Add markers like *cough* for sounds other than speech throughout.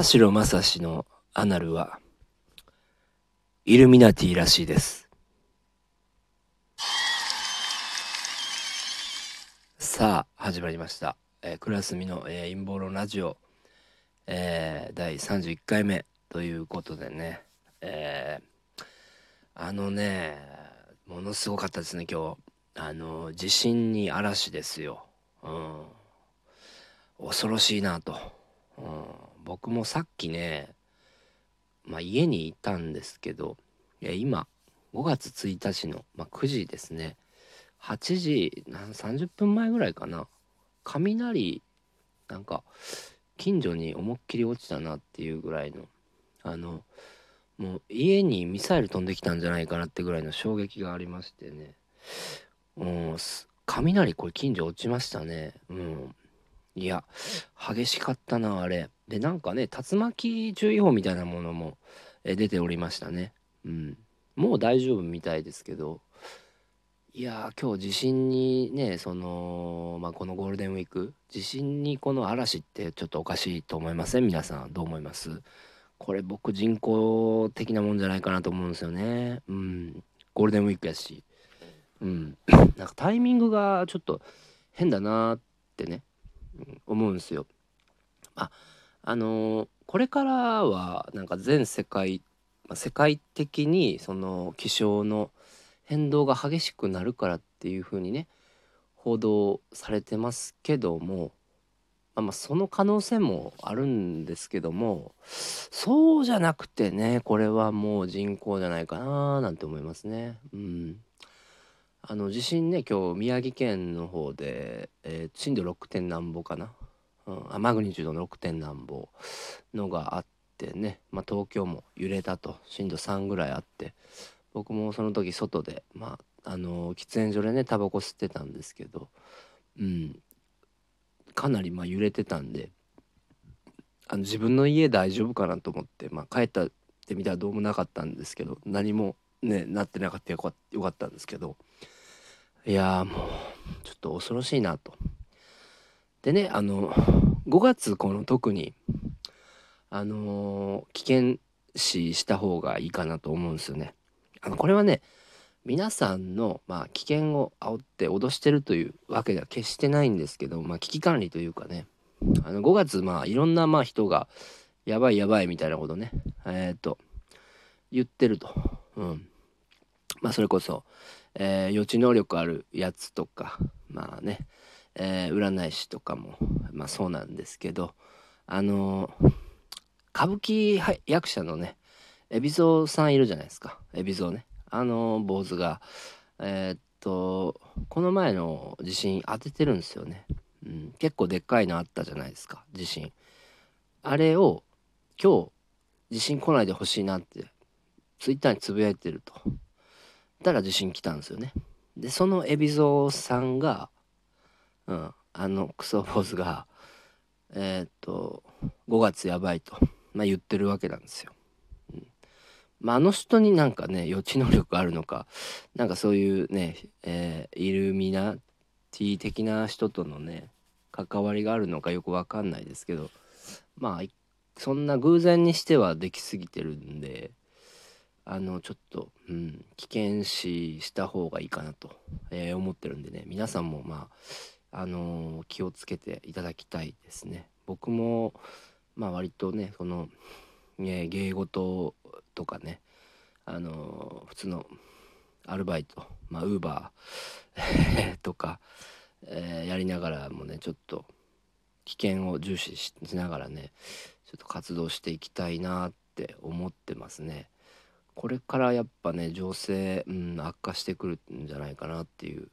田代正史のアナルはイルミナティらしいです。さあ始まりました、えー、クラスミの、えー、陰謀論ラジオ、えー、第31回目ということでね、えー、あのねものすごかったですね今日。あの地震に嵐ですよ、うん、恐ろしいなと、うん、僕もさっきね、まあ、家にいたんですけどいや今5月1日の、まあ、9時ですね。8時30分前ぐらいかな。雷なんか近所に思いっきり落ちたなっていうぐらいのあのもう家にミサイル飛んできたんじゃないかなってぐらいの衝撃がありましてね。もう雷これ近所落ちましたね。うん。いや激しかったなあれ。でなんかね竜巻注意報みたいなものも出ておりましたね。うん。もう大丈夫みたいですけど。いや今日地震にねそのまあこのゴールデンウィーク地震にこの嵐ってちょっとおかしいと思いません？皆さんどう思います？これ僕人工的なもんじゃないかなと思うんですよね。うん。ゴールデンウィークやし。うん。なんかタイミングがちょっと変だなってね、思うんすよああのー、これからはなんか全世界、まあ、世界的にその気象の変動が激しくなるからっていう風にね報道されてますけども、まあ、まその可能性もあるんですけどもそうじゃなくてねこれはもう人口じゃないかななんて思いますね。うんあの地震ね今日宮城県の方で、えー、震度6点なんぼかな、うん、マグニチュードの6点なんぼのがあってね、まあ、東京も揺れたと。震度3ぐらいあって。僕もその時外でまああの喫煙所でねタバコ吸ってたんですけど。うん。かなりま揺れてたんで。あの自分の家大丈夫かなと思って、まあ、帰ったってみたらどうもなかったんですけど何もねなってなかったよかったんですけどいやもうちょっと恐ろしいなと。でねあの5月この特にあの危険視した方がいいかなと思うんですよね。あのこれはね皆さんの、まあ、危険を煽って脅してるというわけでは決してないんですけど、まあ、危機管理というかねあの5月まあいろんなまあ人がやばいやばいみたいなことねえっ、ー、と言ってると、うん、まあそれこそ、えー、予知能力あるやつとかまあね、えー、占い師とかもまあそうなんですけどあの歌舞伎役者のね海老蔵さんいるじゃないですか。海老蔵ね。あの坊主がえー、っとこの前の地震当ててるんですよね、うん、結構でっかいのあったじゃないですか地震。あれを今日地震来ないでほしいなってツイッターにつぶやいてると。たら地震来たんですよね。でその海老蔵さんがうんあのクソ坊主がえー、っと5月やばいと、まあ、言ってるわけなんですよ。うん。まあ、あの人になんかね予知能力あるのかなんかそういうね、えー、イルミナティ的な人とのね関わりがあるのかよくわかんないですけどまあそんな偶然にしてはできすぎてるんであのちょっと、うん、危険視した方がいいかなと、えー、思ってるんでね皆さんもまああのー、気をつけていただきたいですね僕もまあ割とねその、えー、芸事とかねあの普通のアルバイトまあウーバー *laughs* とか、えー、やりながらもねちょっと危険を重視しながらねちょっと活動していきたいなって思ってますね。これからやっぱね情勢、うん、悪化してくるんじゃないかなっていう、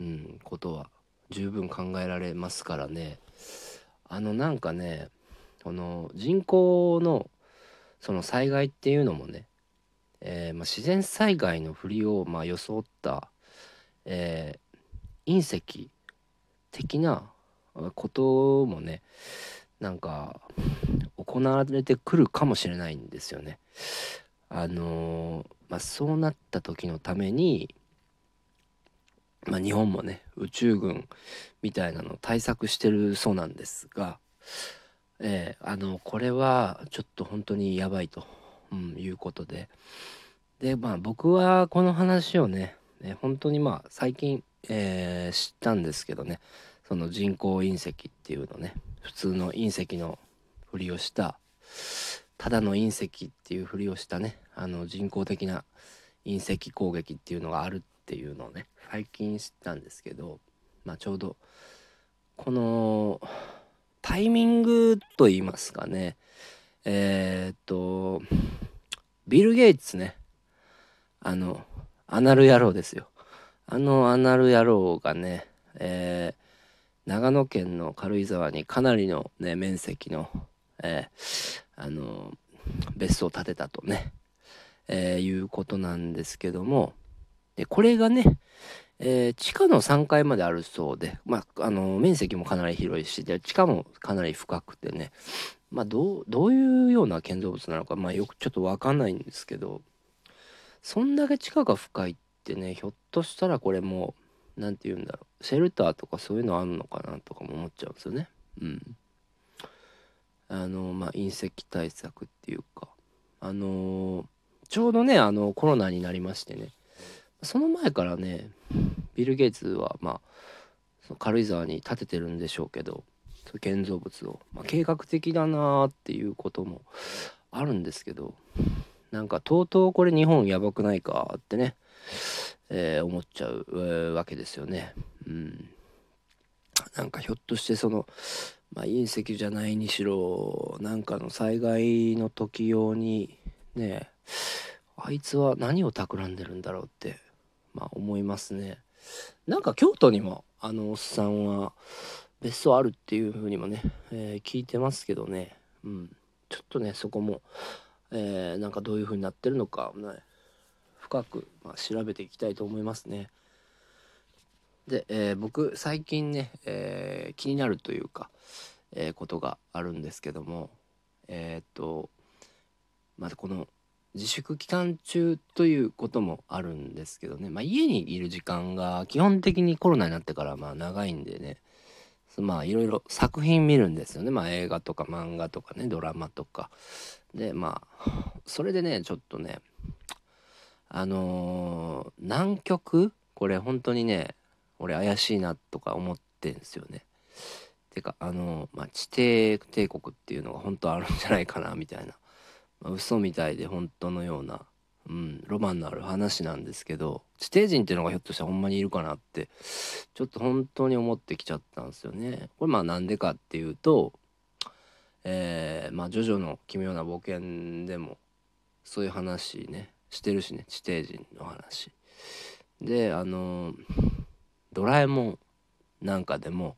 うん、ことは十分考えられますからねあのなんかねこの人口のその災害っていうのもね、えー、まあ、自然災害の振りをま装った、えー、隕石的なこともねなんか行われてくるかもしれないんですよね。あのー、まあ、そうなった時のために、まあ、日本もね宇宙軍みたいなの対策してるそうなんですがえー、あのこれはちょっと本当にやばいと、うん、いうことで。でまあ僕はこの話をねね本当にまあ最近、えー、知ったんですけどねその人工隕石っていうのね普通の隕石のふりをしたただの隕石っていうふりをしたねあの人工的な隕石攻撃っていうのがあるっていうのをね最近知ったんですけどまあちょうどこのタイミングと言いますかねえー、っとビル・ゲイツねあのアナル野郎ですよ。あのアナル野郎がね、えー、長野県の軽井沢にかなりのね面積の、えー、あの別荘を建てたとね、えー、いうことなんですけどもでこれがね、えー、地下の3階まであるそうで、まあ、あの面積もかなり広いしで地下もかなり深くてね、まあ、どうどういうような建造物なのか、まあ、よくちょっと分かんないんですけどそんだけ地下が深いってねひょっとしたらこれも何て言うんだろうシェルターとかそういうのあんのかなとかも思っちゃうんですよね。うん。あのまあ隕石対策っていうかあのー、ちょうどねあのコロナになりましてねその前からねビル・ゲイツはまあその軽井沢に建ててるんでしょうけどそういう建造物を、まあ、計画的だなっていうこともあるんですけどなんかとうとうこれ日本やばくないかってね、えー、思っちゃう、わけですよね。うん。なんかひょっとしてその、まあ、隕石じゃないにしろなんかの災害の時用にねあいつは何を企んでるんだろうってまあ思いますね。なんか京都にもあのおっさんは別荘あるっていう風にもね、えー、聞いてますけどね、うん、ちょっとねそこも、えー、なんかどういう風になってるのか、ね、深く、まあ、調べていきたいと思いますね。で、えー、僕最近ね、えー、気になるというか、えー、ことがあるんですけどもえっとまずこの自粛期間中ということもあるんですけどね、まあ、家にいる時間が基本的にコロナになってからまあ長いんでねまあいろいろ作品見るんですよね。まあ映画とか漫画とかねドラマとか。でまあそれでねちょっとねあのー、南極？これ本当にね俺怪しいなとか思ってんすよね。てかあのまあ地底帝国っていうのが本当あるんじゃないかなみたいな、まあ、嘘みたいで本当のような、うん、ロマンのある話なんですけど地底人っていうのがひょっとしたらほんまにいるかなってちょっと本当に思ってきちゃったんですよね。これまあなんでかっていうとえー、まあ「ジョジョの奇妙な冒険」でもそういう話ねしてるしね地底人の話。であのドラえもんなんかでも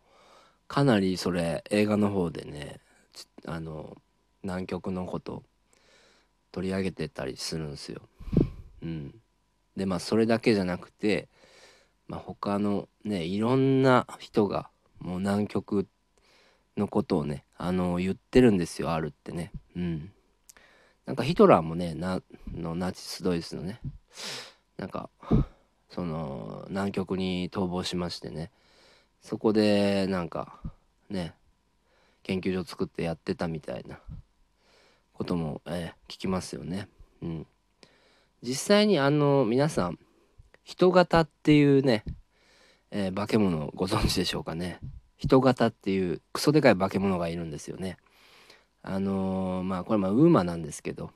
かなりそれ映画の方でねあの南極のこと取り上げてたりするんですよ。うん、でまあそれだけじゃなくて、まあ、他のねいろんな人がもう南極のことをねあの言ってるんですよあるってね。うん、なんかヒトラーもねなのナチス・ドイツのねなんかその南極に逃亡しましてねそこでなんかね研究所作ってやってたみたいなことも、えー、聞きますよね。うん、実際にあの皆さん人型っていうね、えー、化け物ご存知でしょうかね。人型っていうクソでかい化け物がいるんですよね。あのー、まあこれまあウーマなんですけど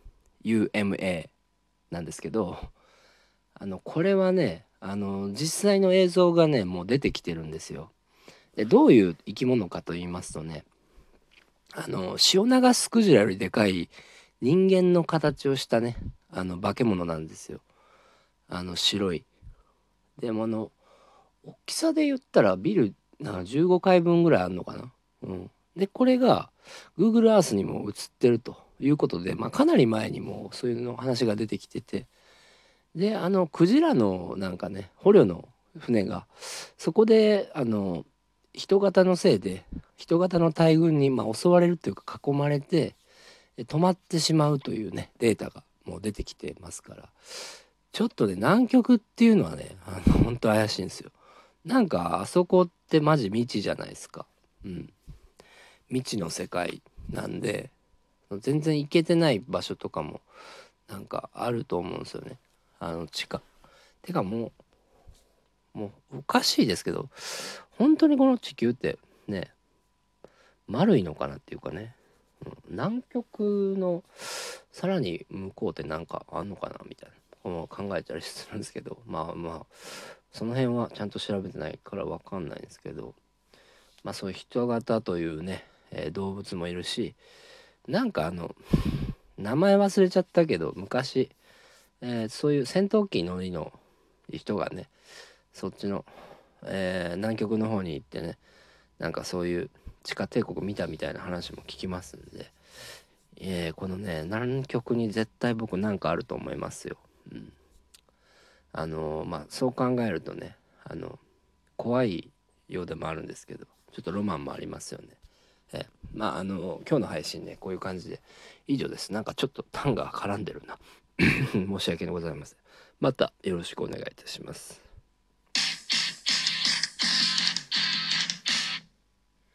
UMA なんですけどあのこれはねあの実際の映像がねもう出てきてるんですよ。でどういう生き物かと言いますとねあの潮流すクジラよりでかい人間の形をしたねあの化け物なんですよ。あの白い。でもあの大きさで言ったらビルな15階分ぐらいあるのかな？うん、でこれが Google Earth にも映ってるということで、まあ、かなり前にもそういうの話が出てきててであのクジラのなんかね捕虜の船がそこであの人型のせいで人型の大群に、まあ、襲われるというか囲まれて止まってしまうというねデータがもう出てきてますからちょっとね南極っていうのはねあの本当怪しいんですよ。なんかあそこってマジ未知じゃないですか。うん。未知の世界なんで全然行けてない場所とかもなんかあると思うんですよねあの地下。てかもうもうおかしいですけど本当にこの地球ってね丸いのかなっていうかね、うん、南極のさらに向こうって何かあんのかなみたいな。考えたりするんですけど。まあまあその辺はちゃんと調べてないから分かんないんですけど。まあそういう人型というね、えー、動物もいるしなんかあの *laughs* 名前忘れちゃったけど昔、えー、そういう戦闘機乗りの人がねそっちの、えー、南極の方に行ってねなんかそういう地下帝国見たみたいな話も聞きますんで、えー、このね南極に絶対僕なんかあると思いますよ。うん、あのまあそう考えるとねあの怖いようでもあるんですけどちょっとロマンもありますよね。えまああの今日の配信ねこういう感じで以上ですなんかちょっとタンが絡んでるな *coughs* 申し訳ございません。またよろしくお願いいたします。